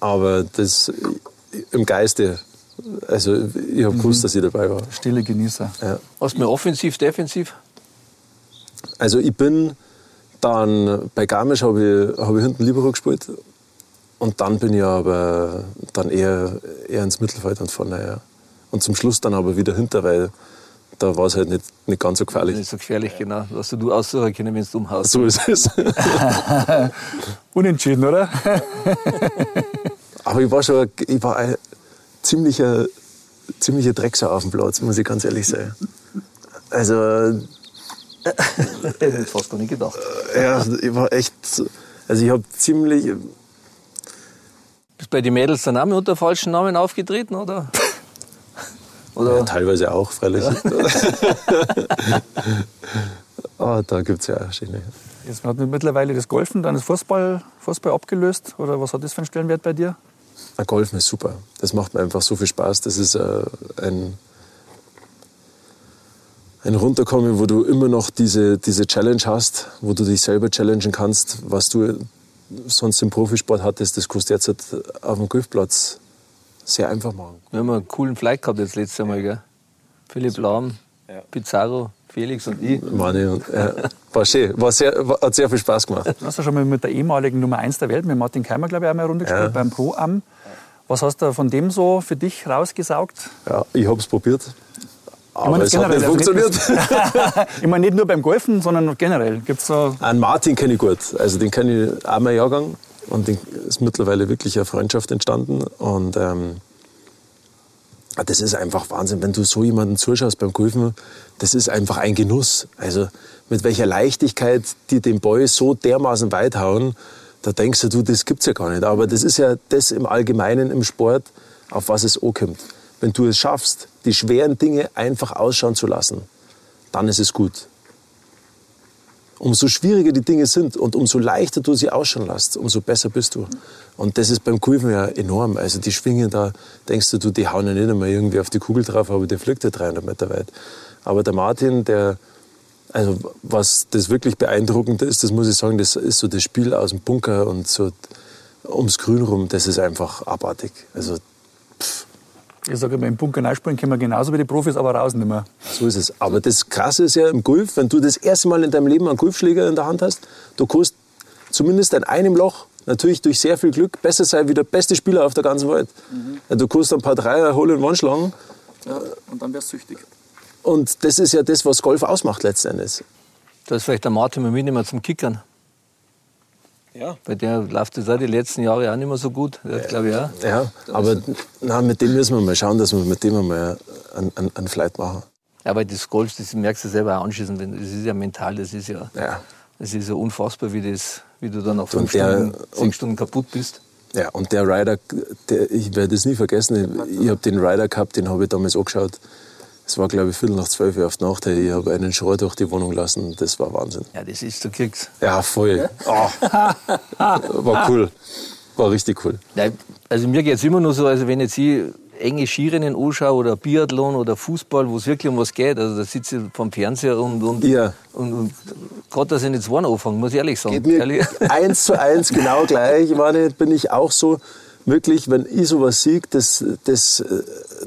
Aber das im Geiste. Also ich habe gewusst, mhm. dass ich dabei war. Stille Genießer. Ja. Hast du mir offensiv, defensiv? Also ich bin dann bei Garmisch habe ich, hab ich hinten Libero gespielt. Und dann bin ich aber dann eher, eher ins Mittelfeld und vorne. Ja. Und zum Schluss dann aber wieder hinter, weil da war es halt nicht, nicht ganz so gefährlich. Nicht so gefährlich, genau. Hast du aussuchen können, wenn du umhaust. So ist es. Unentschieden, oder? aber ich war schon ich war ein ziemlicher, ziemlicher Drecksau auf dem Platz, muss ich ganz ehrlich sagen. Also das hätte ich fast gar nicht gedacht. Ja, ich war echt. Also ich habe ziemlich. Bist bei den Mädels der Name unter falschen Namen aufgetreten, oder? oder? Ja, teilweise auch, freilich. Ja. oh, da gibt es ja auch schöne. Jetzt hat mittlerweile das Golfen, dann das Fußball, Fußball abgelöst. Oder was hat das für einen Stellenwert bei dir? Golfen ist super. Das macht mir einfach so viel Spaß. Das ist äh, ein ein Runterkommen, wo du immer noch diese, diese Challenge hast, wo du dich selber challengen kannst, was du sonst im Profisport hattest, das kannst du jetzt auf dem Golfplatz sehr einfach machen. Wir haben einen coolen Flight gehabt jetzt letztes Mal, gell? Philipp Lahm, ja. Pizarro, Felix und ich. Meine, und, ja, war schön, war sehr, war, hat sehr viel Spaß gemacht. Du hast ja schon mal mit der ehemaligen Nummer 1 der Welt, mit Martin Keimer, glaube ich, einmal eine Runde gespielt, ja. beim Pro-Am. Was hast du von dem so für dich rausgesaugt? Ja, ich habe es probiert. Aber es hat nicht also funktioniert. Ich meine nicht nur beim Golfen, sondern generell. Gibt's so Einen Martin kenne ich gut. Also den kenne ich auch mal Jahrgang. Und den ist mittlerweile wirklich eine Freundschaft entstanden. Und ähm, das ist einfach Wahnsinn, wenn du so jemanden zuschaust beim Golfen. Das ist einfach ein Genuss. Also mit welcher Leichtigkeit die den Ball so dermaßen weit hauen, da denkst du, du, das gibt's ja gar nicht. Aber das ist ja das im Allgemeinen im Sport, auf was es ankommt. Wenn du es schaffst, die schweren Dinge einfach ausschauen zu lassen, dann ist es gut. Umso schwieriger die Dinge sind und umso leichter du sie ausschauen lässt, umso besser bist du. Und das ist beim Kurven ja enorm. Also die schwingen da, denkst du, die hauen ja nicht einmal irgendwie auf die Kugel drauf, aber der fliegt ja 300 Meter weit. Aber der Martin, der, also was das wirklich beeindruckend ist, das muss ich sagen, das ist so das Spiel aus dem Bunker und so ums Grün rum, das ist einfach abartig. Also pff. Ich sage immer, im Bunker reinspielen können wir genauso wie die Profis, aber raus nicht mehr. So ist es. Aber das Krasse ist ja im Golf, wenn du das erste Mal in deinem Leben einen Golfschläger in der Hand hast, du kannst zumindest in einem Loch, natürlich durch sehr viel Glück, besser sein wie der beste Spieler auf der ganzen Welt. Mhm. Du kannst ein paar Dreier holen und One schlagen. Ja, und dann wärst du süchtig. Und das ist ja das, was Golf ausmacht letztendlich. Da ist vielleicht der Martin mal mitnehmen zum Kickern. Ja. Bei der läuft das auch die letzten Jahre auch nicht mehr so gut, ja, glaube ich auch. Ja, aber na, mit dem müssen wir mal schauen, dass wir mit dem mal einen, einen, einen Flight machen. Ja, weil das Golf, das merkst du selber auch anschließend, das ist ja mental, das ist ja, ja. Das ist ja unfassbar, wie, das, wie du dann nach fünf der, Stunden, sechs Stunden kaputt bist. Ja, und der Rider, der, ich werde das nie vergessen, ich, ich habe den Rider gehabt, den habe ich damals angeschaut. Es war, glaube ich, Viertel nach zwölf auf Nacht. Ich habe einen Schrei durch die Wohnung lassen. Das war Wahnsinn. Ja, das ist, du kriegst. Ja, voll. Oh. war cool. War richtig cool. Ja, also mir geht es immer nur so, also wenn jetzt ich enge Skirennen anschaue oder Biathlon oder Fußball, wo es wirklich um was geht. Also da sitze ich vom Fernseher und, und, ja. und, und gerade, dass ich nicht zwei anfangen, muss ich ehrlich sagen. Geht mir ehrlich. eins zu eins genau gleich. Ich meine, bin ich auch so, wirklich, wenn ich sowas sehe, das, das,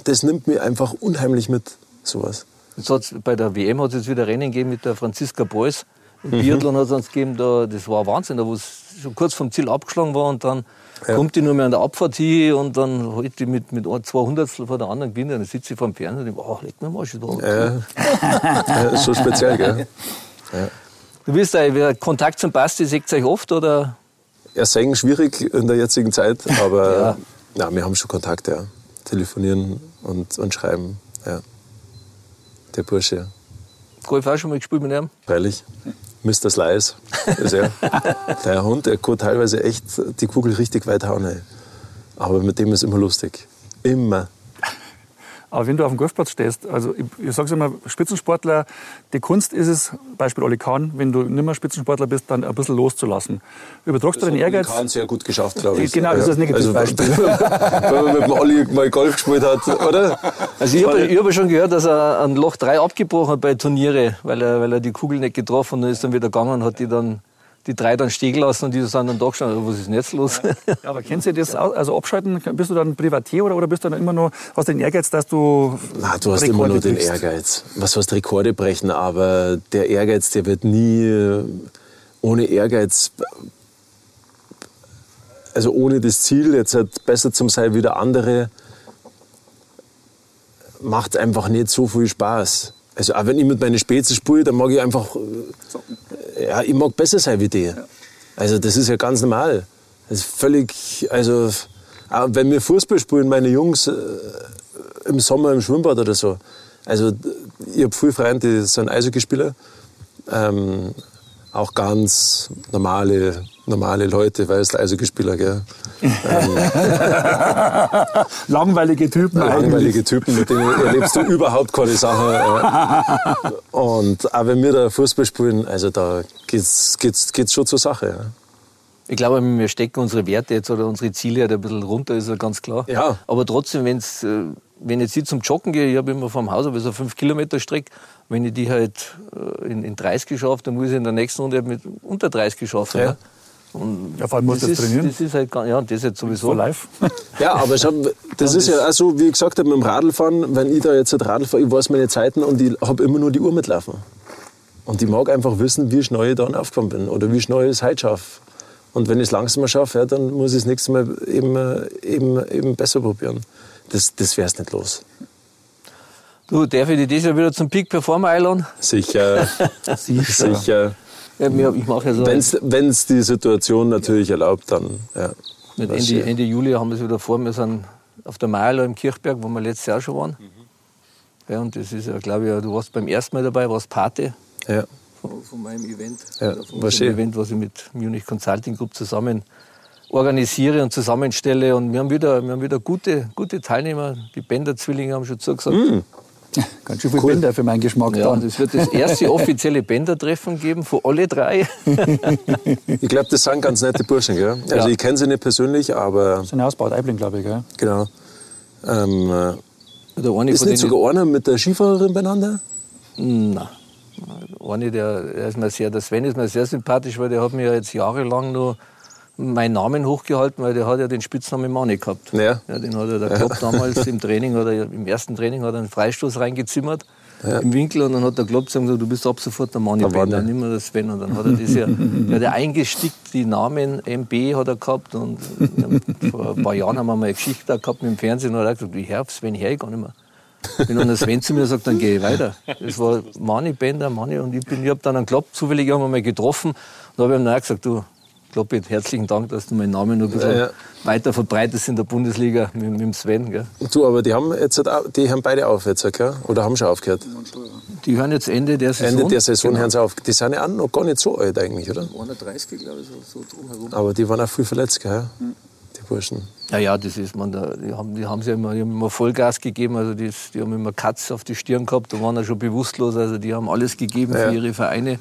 das nimmt mir einfach unheimlich mit sowas. Jetzt bei der WM hat es jetzt wieder Rennen gegeben mit der Franziska Beuys. Im mhm. Biathlon hat es uns gegeben, da, das war Wahnsinn, da wo es schon kurz vom Ziel abgeschlagen war und dann ja. kommt die nur mehr an der Abfahrt hin und dann halt die mit, mit 200 von der anderen gewinnen. Dann sitze ich vor dem Fernseher und denke, oh, leg mir mal schon da. Ja. ja, so speziell, gell? Ja. Du bist da, Kontakt zum Basti, seht ihr euch oft oder? Ja, singen schwierig in der jetzigen Zeit, aber ja. ja wir haben schon Kontakt, ja. Telefonieren und, und schreiben, ja der Bursche. Golf auch schon mal gespielt mit ihm? Freilich. Mr. Slice ist er. der Hund, der kann teilweise echt die Kugel richtig weit hauen. Ey. Aber mit dem ist immer lustig. Immer. Aber wenn du auf dem Golfplatz stehst, also ich, ich sage immer, Spitzensportler, die Kunst ist es, Beispiel Oli Kahn, wenn du nicht mehr Spitzensportler bist, dann ein bisschen loszulassen. Übertragst du den Ehrgeiz? Oli Kahn sehr gut geschafft, glaube ich. Genau, das ist das Negativbeispiel. Also, wenn man mit dem Olli mal Golf gespielt hat, oder? Also ich habe hab schon gehört, dass er ein Loch 3 abgebrochen hat bei Turniere, weil er, weil er die Kugel nicht getroffen hat und ist dann wieder gegangen und hat die dann die drei dann stehen lassen und die sind dann doch schon, was ist denn jetzt los? Ja, aber kennst du das, also abschalten, bist du dann Privatier oder, oder bist du dann immer nur, hast du den Ehrgeiz, dass du Na, du hast Rekorde immer nur den brichst. Ehrgeiz. Was heißt Rekorde brechen, aber der Ehrgeiz, der wird nie äh, ohne Ehrgeiz, also ohne das Ziel, jetzt halt besser zum sein wie der andere, macht einfach nicht so viel Spaß. Also auch wenn ich mit meinen Spätzle spiele, dann mag ich einfach, äh, ja, ich mag besser sein wie die. Ja. Also das ist ja ganz normal. Das ist völlig, also auch wenn wir Fußball spielen, meine Jungs äh, im Sommer im Schwimmbad oder so. Also ich habe viele Freunde, die sind Eishockeyspieler. Ähm, auch ganz normale, normale Leute, weißt du, Eishockeyspieler, gell? langweilige Typen Langweilige Typen, mit denen erlebst du überhaupt keine Sache. Und auch wenn wir da Fußball spielen, also da geht's, geht's, geht's schon zur Sache. Ja. Ich glaube, wir stecken unsere Werte jetzt oder unsere Ziele halt ein bisschen runter, ist ja ganz klar. Ja. Aber trotzdem, wenn's, äh, wenn ich jetzt zum Joggen gehe, ich habe immer vom Haus aber so 5 Kilometer Strecke, wenn ich die halt äh, in, in 30 geschafft, dann muss ich in der nächsten Runde mit unter 30 geschafft. Ja. Und ja, vor allem muss das, das trainieren. Das ist halt, ja, das jetzt sowieso. live. Ja, aber ich hab, das ist ja auch so, wie ich gesagt habe, mit dem Radlfahren, wenn ich da jetzt ein Radl fahre, ich weiß meine Zeiten und ich habe immer nur die Uhr mitlaufen. Und ich mag einfach wissen, wie schnell ich dann aufgekommen bin oder wie schnell ich es heute schaffe. Und wenn ich es langsamer schaffe, ja, dann muss ich das nächste Mal eben, eben, eben besser probieren. Das, das wäre es nicht los. Du, darf ich dich dieses Jahr wieder zum Peak Performer einladen? Sicher. Sicher. Sicher. Ja, ich mache ja so. Wenn es die Situation natürlich erlaubt, dann. Ja. Mit Ende, Ende Juli haben wir es wieder vor. Wir sind auf der Meierler im Kirchberg, wo wir letztes Jahr schon waren. Mhm. Ja, und das ist ja, glaube ich, du warst beim ersten Mal dabei, warst Pate. Ja. Von, von meinem Event. Ja, von war schön. Event, was ich mit Munich Consulting Group zusammen organisiere und zusammenstelle. Und wir haben wieder, wir haben wieder gute, gute Teilnehmer. Die Bender-Zwillinge haben schon zugesagt. Mm. Ganz schön viel cool. Bänder für meinen Geschmack. Ja, und es wird das erste offizielle Bänder-Treffen geben von alle drei. ich glaube, das sind ganz nette Burschen, gell? Also ja. ich kenne sie nicht persönlich, aber... Das sind Ausbaut Eibling, glaube ich, gell? Genau. Ähm, äh, ist nicht sogar einer mit der Skifahrerin beieinander? Nein. Eine, der, der, ist mir sehr, der Sven ist mir sehr sympathisch, weil der hat mir jetzt jahrelang noch meinen Namen hochgehalten, weil der hat ja den Spitznamen Mani gehabt. Ja. ja den hat er der Klopp damals im Training oder im ersten Training hat er einen Freistoß reingezimmert ja. im Winkel und dann hat der Klopp gesagt, du bist ab sofort der Mani Bender, nicht mehr der Sven. Und dann hat er das ja, ja der eingestickt, die Namen MB hat er gehabt und vor ein paar Jahren haben wir mal eine Geschichte gehabt mit dem Fernsehen und er hat gesagt, wie Herr Sven her, ich gar nicht mehr. Wenn dann der Sven zu mir sagt, dann gehe ich weiter. Das war Mani Bender, Mani und ich, bin, ich habe dann einen Klopp zufällig haben wir mal getroffen und da habe ich ihm dann gesagt, du, Kloppi, herzlichen Dank, dass du meinen Namen noch ein bisschen ja. weiter verbreitest in der Bundesliga mit, mit dem Sven. Gell? Du, aber die haben, jetzt, die haben beide auf jetzt, gell? oder haben schon aufgehört? Die hören jetzt Ende der Saison. Ende der Saison genau. hören sie auf. Die sind ja auch noch gar nicht so alt eigentlich, oder? 31, glaube ich, so, so drumherum. Aber die waren auch viel verletzt, gell? Mhm. die Burschen. Ja, ja, das ist man. Da, die haben, die haben ja immer, die haben immer Vollgas gegeben. Also die, die haben immer Katz auf die Stirn gehabt. Da waren ja schon bewusstlos. Also die haben alles gegeben ja. für ihre Vereine.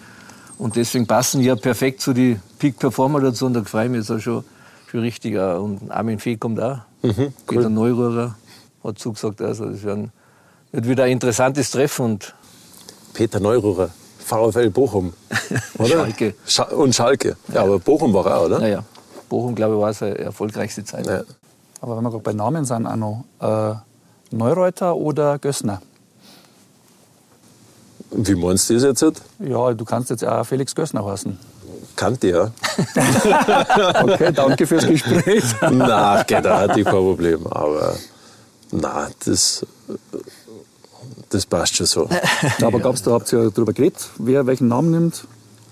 Und deswegen passen die ja perfekt zu die Peak Performer dazu. Und da freue ich mich jetzt auch schon, schon richtig. Und Armin Fee kommt auch. Mhm, cool. Peter Neururer hat zugesagt. Also das wird wieder ein interessantes Treffen. Und Peter Neururer, VfL Bochum, oder? Schalke. Scha und Schalke. Ja, ja, aber Bochum war er, oder? Ja, ja. Bochum, glaube ich, war seine erfolgreichste Zeit. Ja. Aber wenn wir gerade bei Namen sind, auch noch äh, Neureuter oder Gössner? Wie meinst du das jetzt? Ja, du kannst jetzt auch Felix Gössner heißen. Kannte ja. okay, danke fürs Gespräch. na, geht auch, kein Problem. Aber na, das, das passt schon so. Aber gab's da, habt ihr darüber geredet, wer welchen Namen nimmt?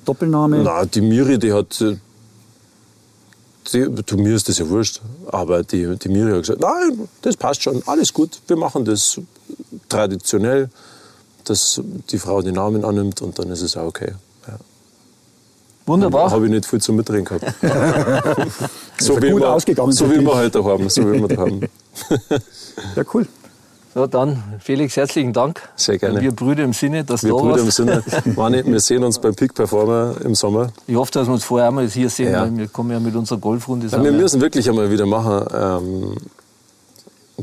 Doppelname? Na, die Miri, die hat. Die, du, mir ist das ja wurscht. Aber die, die Miri hat gesagt: Nein, das passt schon, alles gut. Wir machen das traditionell dass die Frau den Namen annimmt und dann ist es auch okay. Ja. Wunderbar. Habe ich nicht viel zum Mitreden gehabt. so, wie immer, so wie wir heute haben. So wie wir haben. ja, cool. So, dann Felix, herzlichen Dank. Sehr gerne. Wir Brüder im Sinne, dass wir du Brüder im Sinne. Mani, wir sehen uns beim Peak Performer im Sommer. Ich hoffe, dass wir uns vorher einmal hier sehen, ja. weil wir kommen ja mit unserer Golfrunde ja, Wir müssen wirklich einmal wieder machen. Ähm,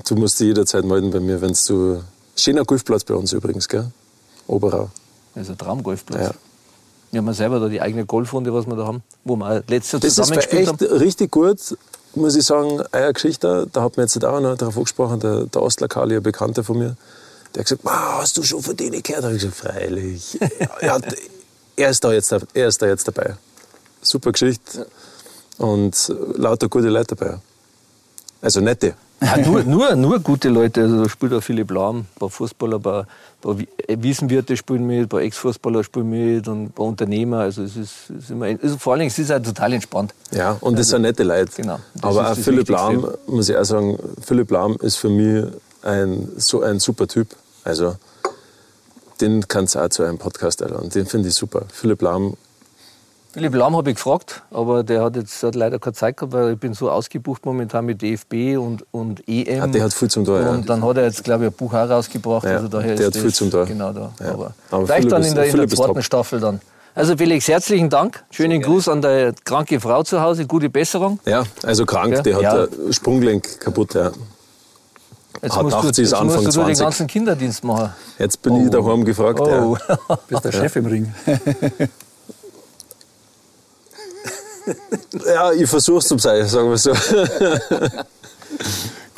du musst dich jederzeit melden bei mir, wenn du Schöner Golfplatz bei uns übrigens, gell? Oberau. Das ist ein Traumgolfplatz. Ja. Wir haben selber da die eigene Golfrunde, was wir da haben, wo wir letztes Jahr. Das ist echt richtig gut, muss ich sagen. Eine Geschichte, da hat mir jetzt auch noch darauf angesprochen, der, der Ostler Kali, ein Bekannter von mir, der hat gesagt, hast du schon von denen gehört? Da habe ich gesagt, freilich. er, hat, er, ist da jetzt, er ist da jetzt dabei. Super Geschichte. Und lauter gute Leute dabei. Also nette. Ja, nur, nur, nur gute Leute. Also da spielt auch Philipp Lahm, ein paar Fußballer, ein paar, paar Wiesenwirte spielen mit, ein paar Ex-Fußballer spielen mit und ein paar Unternehmer. Also es ist, ist immer, also vor allen Dingen es ist halt total entspannt. Ja, und das also, sind nette Leute. Genau. Aber auch Philipp Lahm, muss ich auch sagen, Philipp Lahm ist für mich ein, so ein super Typ. Also den kannst du auch zu einem Podcast einladen. Den finde ich super. Philipp Lahm Philipp Lahm habe ich gefragt, aber der hat jetzt hat leider keine Zeit gehabt, weil ich bin so ausgebucht momentan mit DFB und, und EM. Ja, der hat viel zum Tor, Und ja. dann hat er jetzt, glaube ich, ein Buch auch rausgebracht. Ja, also daher der hat viel zum Tor. Genau da. Ja. Aber, aber vielleicht dann in der, in der zweiten top. Staffel dann. Also Felix, herzlichen Dank. Schönen Gruß an die kranke Frau zu Hause. Gute Besserung. Ja, also krank. Die hat ja. Sprunggelenk kaputt. Ja. Jetzt hat musst, du, jetzt Anfang musst du den ganzen Kinderdienst machen. Jetzt bin oh. ich daheim gefragt. Oh. Ja. Bist der Chef im Ring. ja, ich versuche es zum sein, sagen wir so.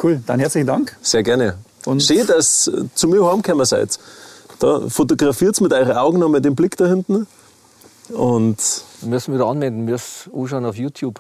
cool, dann herzlichen Dank. Sehr gerne. Und Steht, dass zu mir heimgekommen seid. Da fotografiert mit euren Augen noch mal den Blick da hinten. Und wir müssen wieder anmelden, wir müssen anschauen auf YouTube.